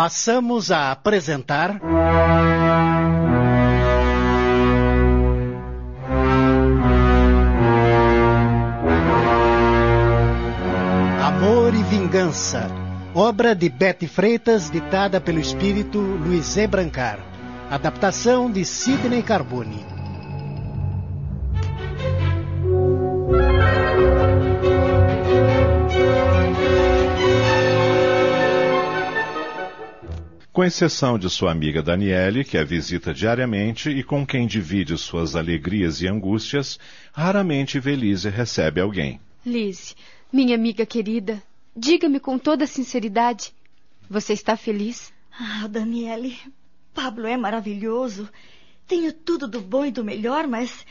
Passamos a apresentar. Amor e Vingança, obra de Betty Freitas, ditada pelo espírito Luiz E. Brancar. Adaptação de Sidney Carbone. Com exceção de sua amiga Daniele, que a visita diariamente e com quem divide suas alegrias e angústias, raramente Velise recebe alguém. Lise, minha amiga querida, diga-me com toda sinceridade, você está feliz? Ah, Daniele, Pablo é maravilhoso. Tenho tudo do bom e do melhor, mas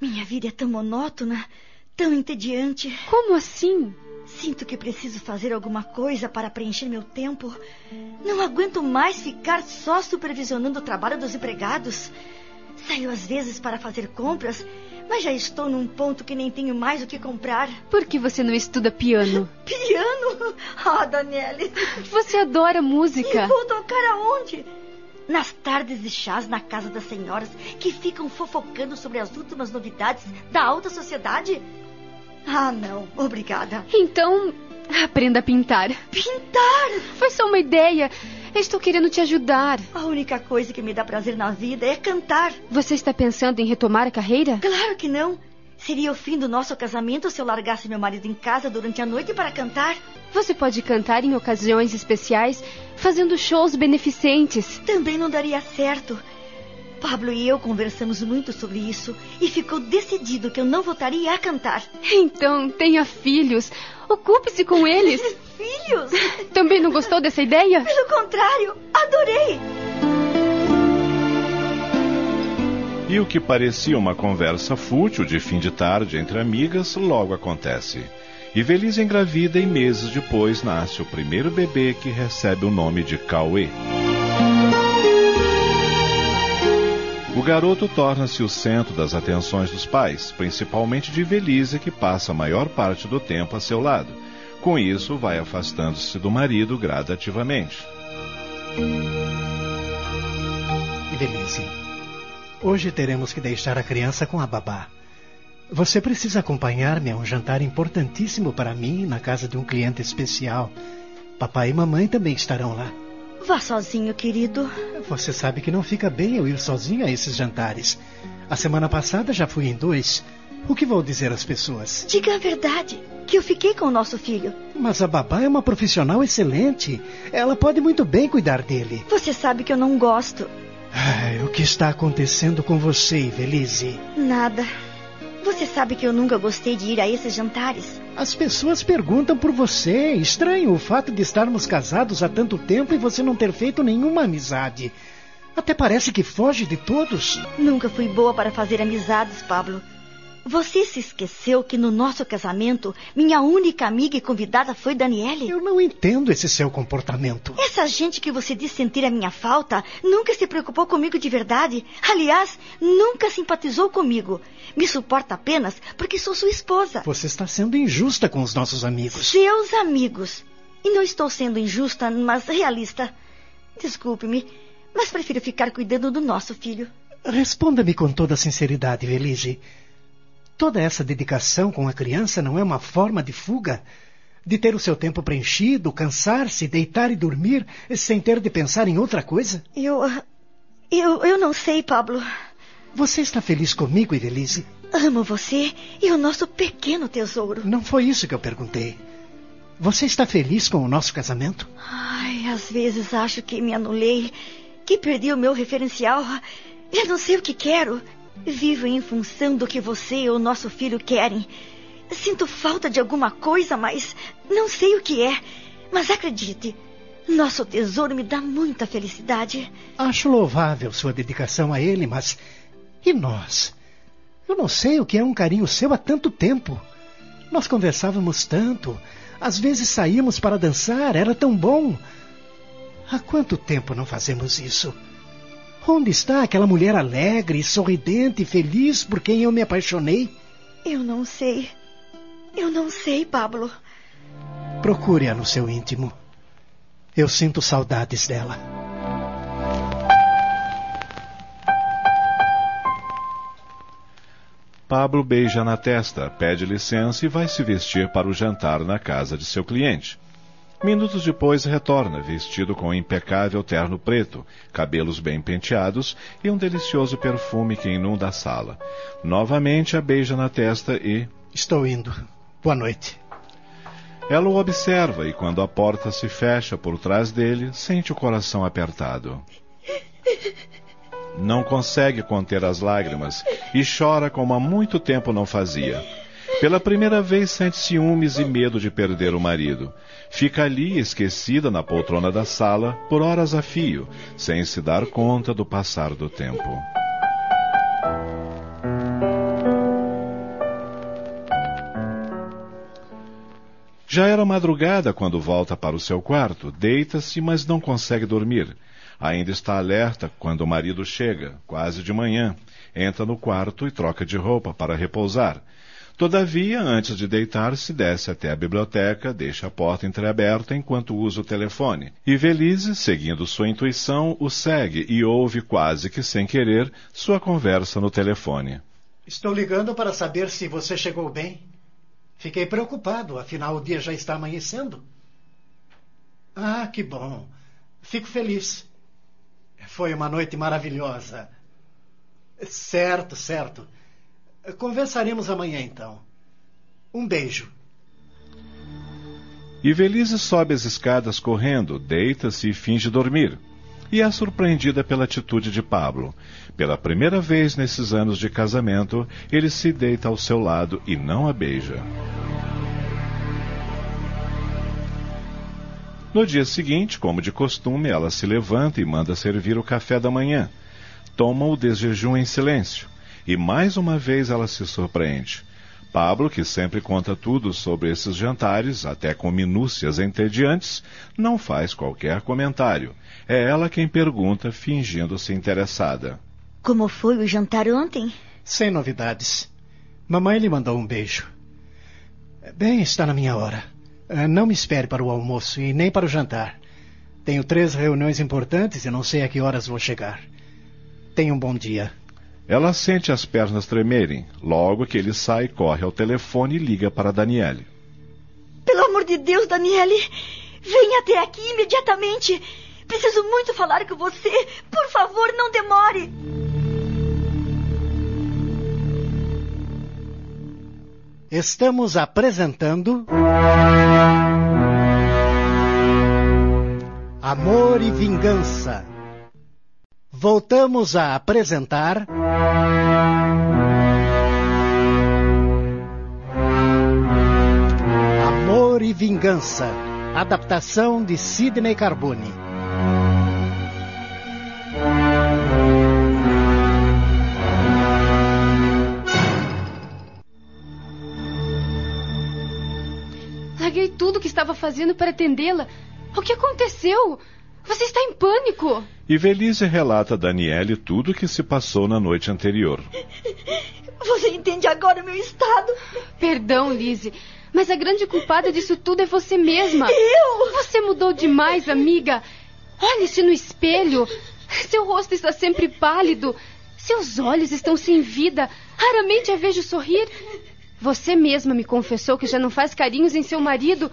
minha vida é tão monótona, tão entediante. Como assim? Sinto que preciso fazer alguma coisa para preencher meu tempo. Não aguento mais ficar só supervisionando o trabalho dos empregados. Saio às vezes para fazer compras, mas já estou num ponto que nem tenho mais o que comprar. Por que você não estuda piano? Piano? Ah, Daniele. Você adora música. E vou tocar aonde? Nas tardes de chás na casa das senhoras que ficam fofocando sobre as últimas novidades da alta sociedade? Ah, não. Obrigada. Então, aprenda a pintar. Pintar? Foi só uma ideia. Estou querendo te ajudar. A única coisa que me dá prazer na vida é cantar. Você está pensando em retomar a carreira? Claro que não. Seria o fim do nosso casamento se eu largasse meu marido em casa durante a noite para cantar. Você pode cantar em ocasiões especiais, fazendo shows beneficentes. Também não daria certo. Pablo e eu conversamos muito sobre isso e ficou decidido que eu não voltaria a cantar. Então, tenha filhos. Ocupe-se com eles. filhos? Também não gostou dessa ideia? Pelo contrário, adorei. E o que parecia uma conversa fútil de fim de tarde entre amigas logo acontece. E Velise engravida e meses depois nasce o primeiro bebê que recebe o nome de Cauê. O garoto torna-se o centro das atenções dos pais, principalmente de Velise, que passa a maior parte do tempo a seu lado. Com isso, vai afastando-se do marido gradativamente. Velise, hoje teremos que deixar a criança com a babá. Você precisa acompanhar-me a um jantar importantíssimo para mim na casa de um cliente especial. Papai e mamãe também estarão lá. Vá sozinho, querido. Você sabe que não fica bem eu ir sozinho a esses jantares. A semana passada já fui em dois. O que vou dizer às pessoas? Diga a verdade, que eu fiquei com o nosso filho. Mas a babá é uma profissional excelente. Ela pode muito bem cuidar dele. Você sabe que eu não gosto. Ai, o que está acontecendo com você, Ivelise? Nada. Você sabe que eu nunca gostei de ir a esses jantares. As pessoas perguntam por você. Estranho o fato de estarmos casados há tanto tempo e você não ter feito nenhuma amizade. Até parece que foge de todos. Nunca fui boa para fazer amizades, Pablo. Você se esqueceu que no nosso casamento, minha única amiga e convidada foi Daniele? Eu não entendo esse seu comportamento. Essa gente que você diz sentir a minha falta nunca se preocupou comigo de verdade. Aliás, nunca simpatizou comigo. Me suporta apenas porque sou sua esposa. Você está sendo injusta com os nossos amigos. Seus amigos. E não estou sendo injusta, mas realista. Desculpe-me, mas prefiro ficar cuidando do nosso filho. Responda-me com toda sinceridade, Velise. Toda essa dedicação com a criança não é uma forma de fuga? De ter o seu tempo preenchido, cansar-se, deitar e dormir, sem ter de pensar em outra coisa? Eu. Eu, eu não sei, Pablo. Você está feliz comigo, Ivelise? Amo você e o nosso pequeno tesouro. Não foi isso que eu perguntei. Você está feliz com o nosso casamento? Ai, às vezes acho que me anulei, que perdi o meu referencial. Eu não sei o que quero. Vivo em função do que você e o nosso filho querem. Sinto falta de alguma coisa, mas não sei o que é. Mas acredite, nosso tesouro me dá muita felicidade. Acho louvável sua dedicação a ele, mas. E nós? Eu não sei o que é um carinho seu há tanto tempo. Nós conversávamos tanto. Às vezes saímos para dançar, era tão bom. Há quanto tempo não fazemos isso? Onde está aquela mulher alegre, sorridente e feliz por quem eu me apaixonei? Eu não sei. Eu não sei, Pablo. Procure-a no seu íntimo. Eu sinto saudades dela. Pablo beija na testa, pede licença e vai se vestir para o jantar na casa de seu cliente. Minutos depois retorna, vestido com um impecável terno preto, cabelos bem penteados e um delicioso perfume que inunda a sala. Novamente a beija na testa e. Estou indo. Boa noite. Ela o observa e, quando a porta se fecha por trás dele, sente o coração apertado. Não consegue conter as lágrimas e chora como há muito tempo não fazia. Pela primeira vez sente ciúmes e medo de perder o marido. Fica ali esquecida na poltrona da sala por horas a fio, sem se dar conta do passar do tempo. Já era madrugada quando volta para o seu quarto, deita-se, mas não consegue dormir. Ainda está alerta quando o marido chega, quase de manhã. Entra no quarto e troca de roupa para repousar. Todavia, antes de deitar-se, desce até a biblioteca, deixa a porta entreaberta enquanto usa o telefone. E Velise, seguindo sua intuição, o segue e ouve quase que sem querer sua conversa no telefone. Estou ligando para saber se você chegou bem. Fiquei preocupado, afinal o dia já está amanhecendo. Ah, que bom. Fico feliz. Foi uma noite maravilhosa. Certo, certo. Conversaremos amanhã então. Um beijo. E Velise sobe as escadas correndo, deita-se e finge dormir. E é surpreendida pela atitude de Pablo. Pela primeira vez nesses anos de casamento, ele se deita ao seu lado e não a beija. No dia seguinte, como de costume, ela se levanta e manda servir o café da manhã. Toma o desjejum em silêncio. E mais uma vez ela se surpreende. Pablo, que sempre conta tudo sobre esses jantares, até com minúcias entediantes, não faz qualquer comentário. É ela quem pergunta, fingindo-se interessada. Como foi o jantar ontem? Sem novidades. Mamãe lhe mandou um beijo. Bem, está na minha hora. Eh, não me espere para o almoço e nem para o jantar. Tenho três reuniões importantes e não sei a que horas vou chegar. Tenha um bom dia. Ela sente as pernas tremerem. Logo que ele sai, corre ao telefone e liga para Daniele. Pelo amor de Deus, Daniele, venha até aqui imediatamente. Preciso muito falar com você. Por favor, não demore. Estamos apresentando. Amor e Vingança. Voltamos a apresentar. Amor e Vingança. Adaptação de Sidney Carbone. Larguei tudo o que estava fazendo para atendê-la. O que aconteceu? Você está em pânico. E Velise relata a Daniele tudo o que se passou na noite anterior. Você entende agora o meu estado? Perdão, Lise, mas a grande culpada disso tudo é você mesma. Eu? Você mudou demais, amiga. Olhe-se no espelho. Seu rosto está sempre pálido. Seus olhos estão sem vida. Raramente a vejo sorrir. Você mesma me confessou que já não faz carinhos em seu marido.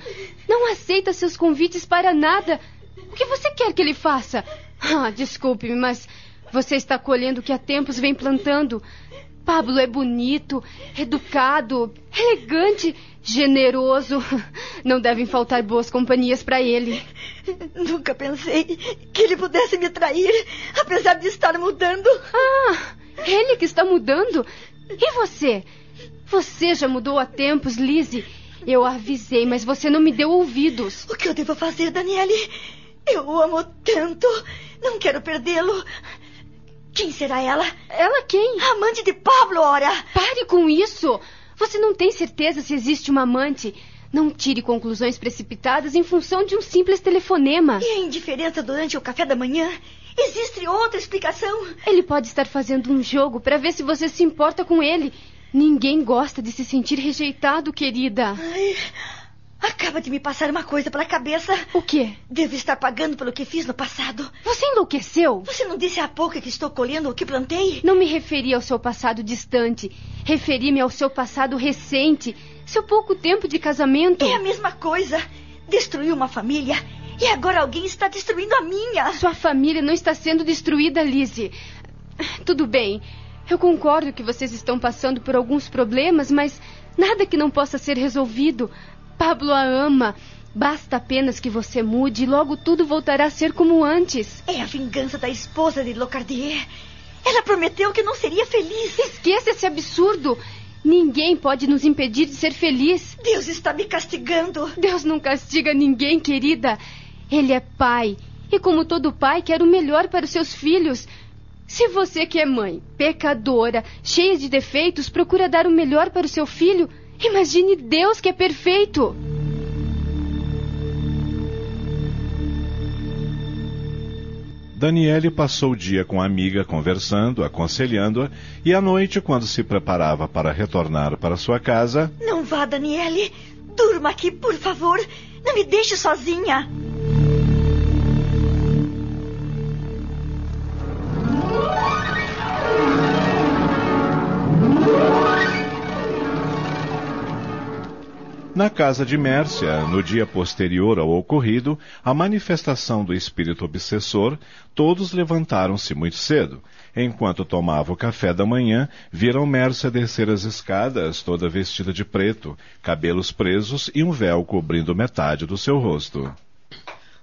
Não aceita seus convites para nada. O que você quer que ele faça? Ah, desculpe-me, mas você está colhendo o que há tempos vem plantando. Pablo é bonito, educado, elegante, generoso. Não devem faltar boas companhias para ele. Nunca pensei que ele pudesse me trair, apesar de estar mudando. Ah, ele que está mudando? E você? Você já mudou há tempos, Lizzie. Eu avisei, mas você não me deu ouvidos. O que eu devo fazer, Daniele? Eu o amo tanto. Não quero perdê-lo. Quem será ela? Ela quem? A amante de Pablo, ora. Pare com isso. Você não tem certeza se existe uma amante. Não tire conclusões precipitadas em função de um simples telefonema. E a indiferença durante o café da manhã? Existe outra explicação? Ele pode estar fazendo um jogo para ver se você se importa com ele. Ninguém gosta de se sentir rejeitado, querida. Ai, Acaba de me passar uma coisa pela cabeça. O quê? Devo estar pagando pelo que fiz no passado. Você enlouqueceu? Você não disse há pouco que estou colhendo o que plantei? Não me referi ao seu passado distante. Referi-me ao seu passado recente. Seu pouco tempo de casamento. É a mesma coisa. Destruiu uma família e agora alguém está destruindo a minha. Sua família não está sendo destruída, Lizzie. Tudo bem. Eu concordo que vocês estão passando por alguns problemas, mas nada que não possa ser resolvido. Pablo a ama. Basta apenas que você mude e logo tudo voltará a ser como antes. É a vingança da esposa de Locardier. Ela prometeu que não seria feliz. Esqueça esse absurdo. Ninguém pode nos impedir de ser feliz. Deus está me castigando. Deus não castiga ninguém, querida. Ele é pai. E como todo pai, quer o melhor para os seus filhos. Se você que é mãe, pecadora, cheia de defeitos, procura dar o melhor para o seu filho, imagine Deus que é perfeito. Daniele passou o dia com a amiga conversando, aconselhando-a, e à noite, quando se preparava para retornar para sua casa. Não vá, Daniele. Durma aqui, por favor. Não me deixe sozinha. Na casa de Mércia, no dia posterior ao ocorrido, a manifestação do espírito obsessor, todos levantaram-se muito cedo. Enquanto tomava o café da manhã, viram Mércia descer as escadas, toda vestida de preto, cabelos presos e um véu cobrindo metade do seu rosto.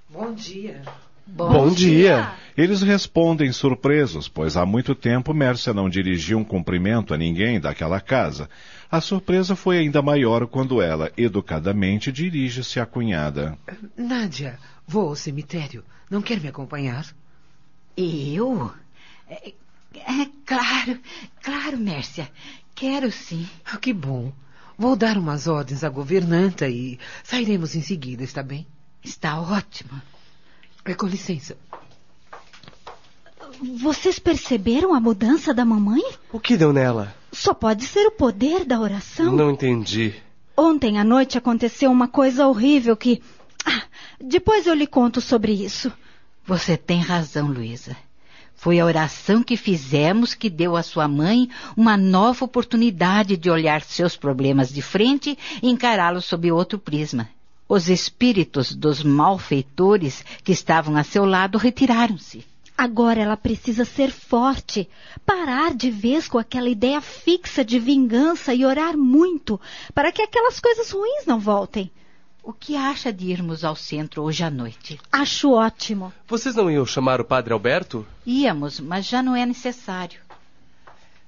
Bom dia. Bom, Bom dia. Eles respondem surpresos, pois há muito tempo Mércia não dirigia um cumprimento a ninguém daquela casa. A surpresa foi ainda maior quando ela, educadamente, dirige-se à cunhada. Nádia, vou ao cemitério. Não quer me acompanhar? Eu? É, é claro, claro, Mércia. Quero sim. Ah, que bom. Vou dar umas ordens à governanta e sairemos em seguida, está bem? Está ótimo. É, com licença. Vocês perceberam a mudança da mamãe? O que deu nela? Só pode ser o poder da oração. Não entendi. Ontem à noite aconteceu uma coisa horrível que. Ah, depois eu lhe conto sobre isso. Você tem razão, Luísa. Foi a oração que fizemos que deu à sua mãe uma nova oportunidade de olhar seus problemas de frente e encará-los sob outro prisma. Os espíritos dos malfeitores que estavam a seu lado retiraram-se. Agora ela precisa ser forte, parar de vez com aquela ideia fixa de vingança e orar muito para que aquelas coisas ruins não voltem. O que acha de irmos ao centro hoje à noite? Acho ótimo. Vocês não iam chamar o padre Alberto? Íamos, mas já não é necessário.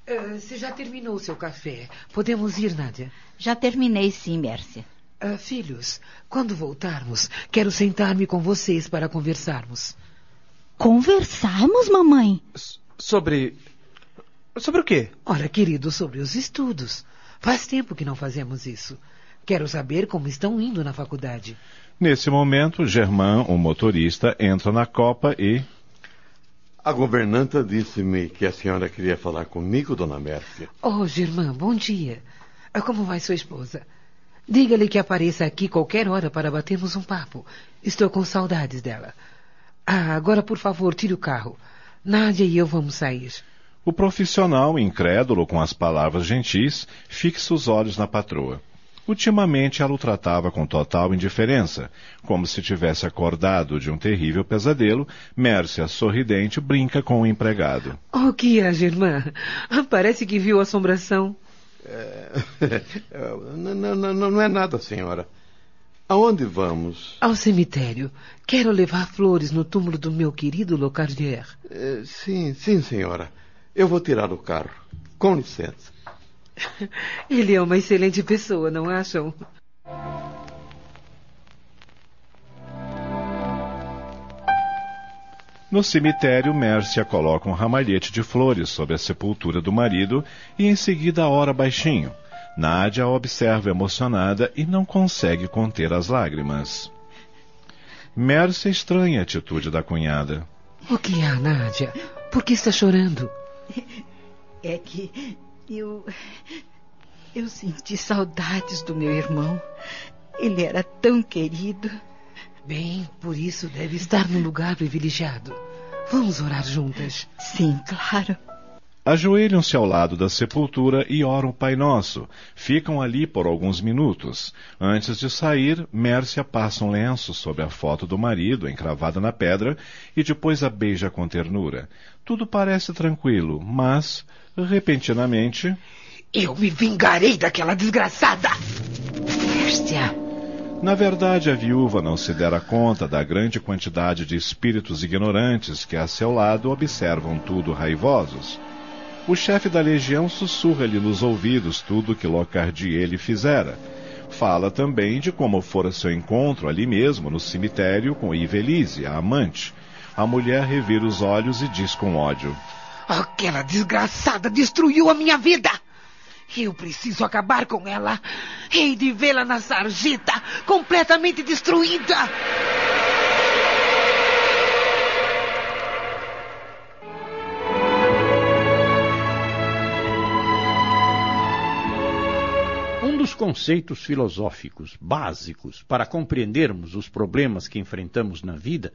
Uh, você já terminou o seu café? Podemos ir, Nádia? Já terminei, sim, Mércia. Uh, filhos, quando voltarmos, quero sentar-me com vocês para conversarmos. Conversarmos, mamãe? Sobre. Sobre o quê? Ora, querido, sobre os estudos. Faz tempo que não fazemos isso. Quero saber como estão indo na faculdade. Nesse momento, Germán, o motorista, entra na copa e. A governanta disse-me que a senhora queria falar comigo, dona Mércia. Oh, Germán, bom dia. Ah, como vai sua esposa? Diga-lhe que apareça aqui qualquer hora para batermos um papo. Estou com saudades dela. Ah, agora, por favor, tire o carro. Nádia e eu vamos sair. O profissional, incrédulo com as palavras gentis, fixa os olhos na patroa. Ultimamente ela o tratava com total indiferença, como se tivesse acordado de um terrível pesadelo. Mércia, sorridente, brinca com o empregado. O que é, Germã? Parece que viu a assombração. É... não, não, não é nada, senhora. Aonde vamos? Ao cemitério. Quero levar flores no túmulo do meu querido Locardier. É, sim, sim, senhora. Eu vou tirar o carro. Com licença. Ele é uma excelente pessoa, não acham? No cemitério, Mércia coloca um ramalhete de flores sobre a sepultura do marido e em seguida ora baixinho. Nádia a observa emocionada e não consegue conter as lágrimas. Mércia estranha a atitude da cunhada. O que há, Nádia? Por que está chorando? É que eu. Eu senti saudades do meu irmão. Ele era tão querido. Bem, por isso deve estar num lugar privilegiado. Vamos orar juntas. Sim, claro. Ajoelham-se ao lado da sepultura e oram o Pai Nosso. Ficam ali por alguns minutos. Antes de sair, Mércia passa um lenço sobre a foto do marido encravada na pedra e depois a beija com ternura. Tudo parece tranquilo, mas, repentinamente. Eu me vingarei daquela desgraçada! Mércia! Na verdade, a viúva não se dera conta da grande quantidade de espíritos ignorantes que a seu lado observam tudo raivosos. O chefe da legião sussurra-lhe nos ouvidos tudo o que Locardia lhe fizera. Fala também de como fora seu encontro ali mesmo, no cemitério, com Ivelise, a amante. A mulher revira os olhos e diz com ódio: Aquela desgraçada destruiu a minha vida! Eu preciso acabar com ela. Hei de vê-la na sarjeta, completamente destruída! Conceitos filosóficos básicos para compreendermos os problemas que enfrentamos na vida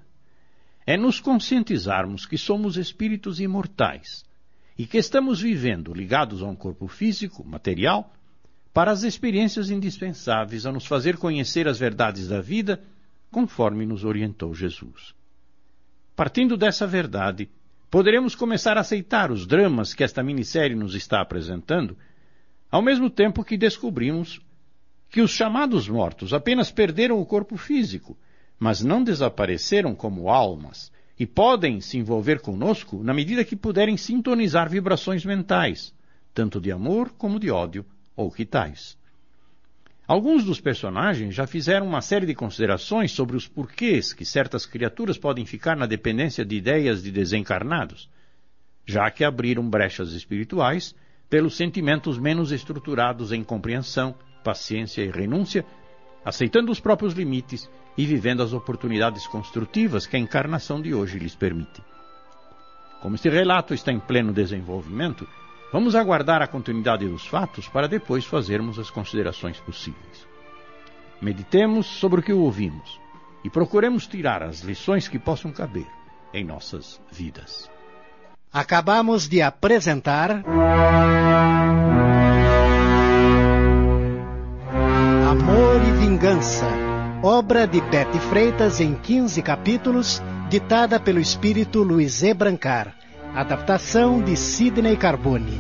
é nos conscientizarmos que somos espíritos imortais e que estamos vivendo ligados a um corpo físico, material, para as experiências indispensáveis a nos fazer conhecer as verdades da vida, conforme nos orientou Jesus. Partindo dessa verdade, poderemos começar a aceitar os dramas que esta minissérie nos está apresentando, ao mesmo tempo que descobrimos que os chamados mortos apenas perderam o corpo físico, mas não desapareceram como almas e podem se envolver conosco na medida que puderem sintonizar vibrações mentais, tanto de amor como de ódio ou que tais. Alguns dos personagens já fizeram uma série de considerações sobre os porquês que certas criaturas podem ficar na dependência de ideias de desencarnados, já que abriram brechas espirituais pelos sentimentos menos estruturados em compreensão, paciência e renúncia, aceitando os próprios limites e vivendo as oportunidades construtivas que a encarnação de hoje lhes permite. Como este relato está em pleno desenvolvimento, vamos aguardar a continuidade dos fatos para depois fazermos as considerações possíveis. Meditemos sobre o que ouvimos e procuremos tirar as lições que possam caber em nossas vidas. Acabamos de apresentar. Amor e Vingança, obra de Bete Freitas em 15 capítulos, ditada pelo espírito Luiz E. Brancar, adaptação de Sidney Carbone.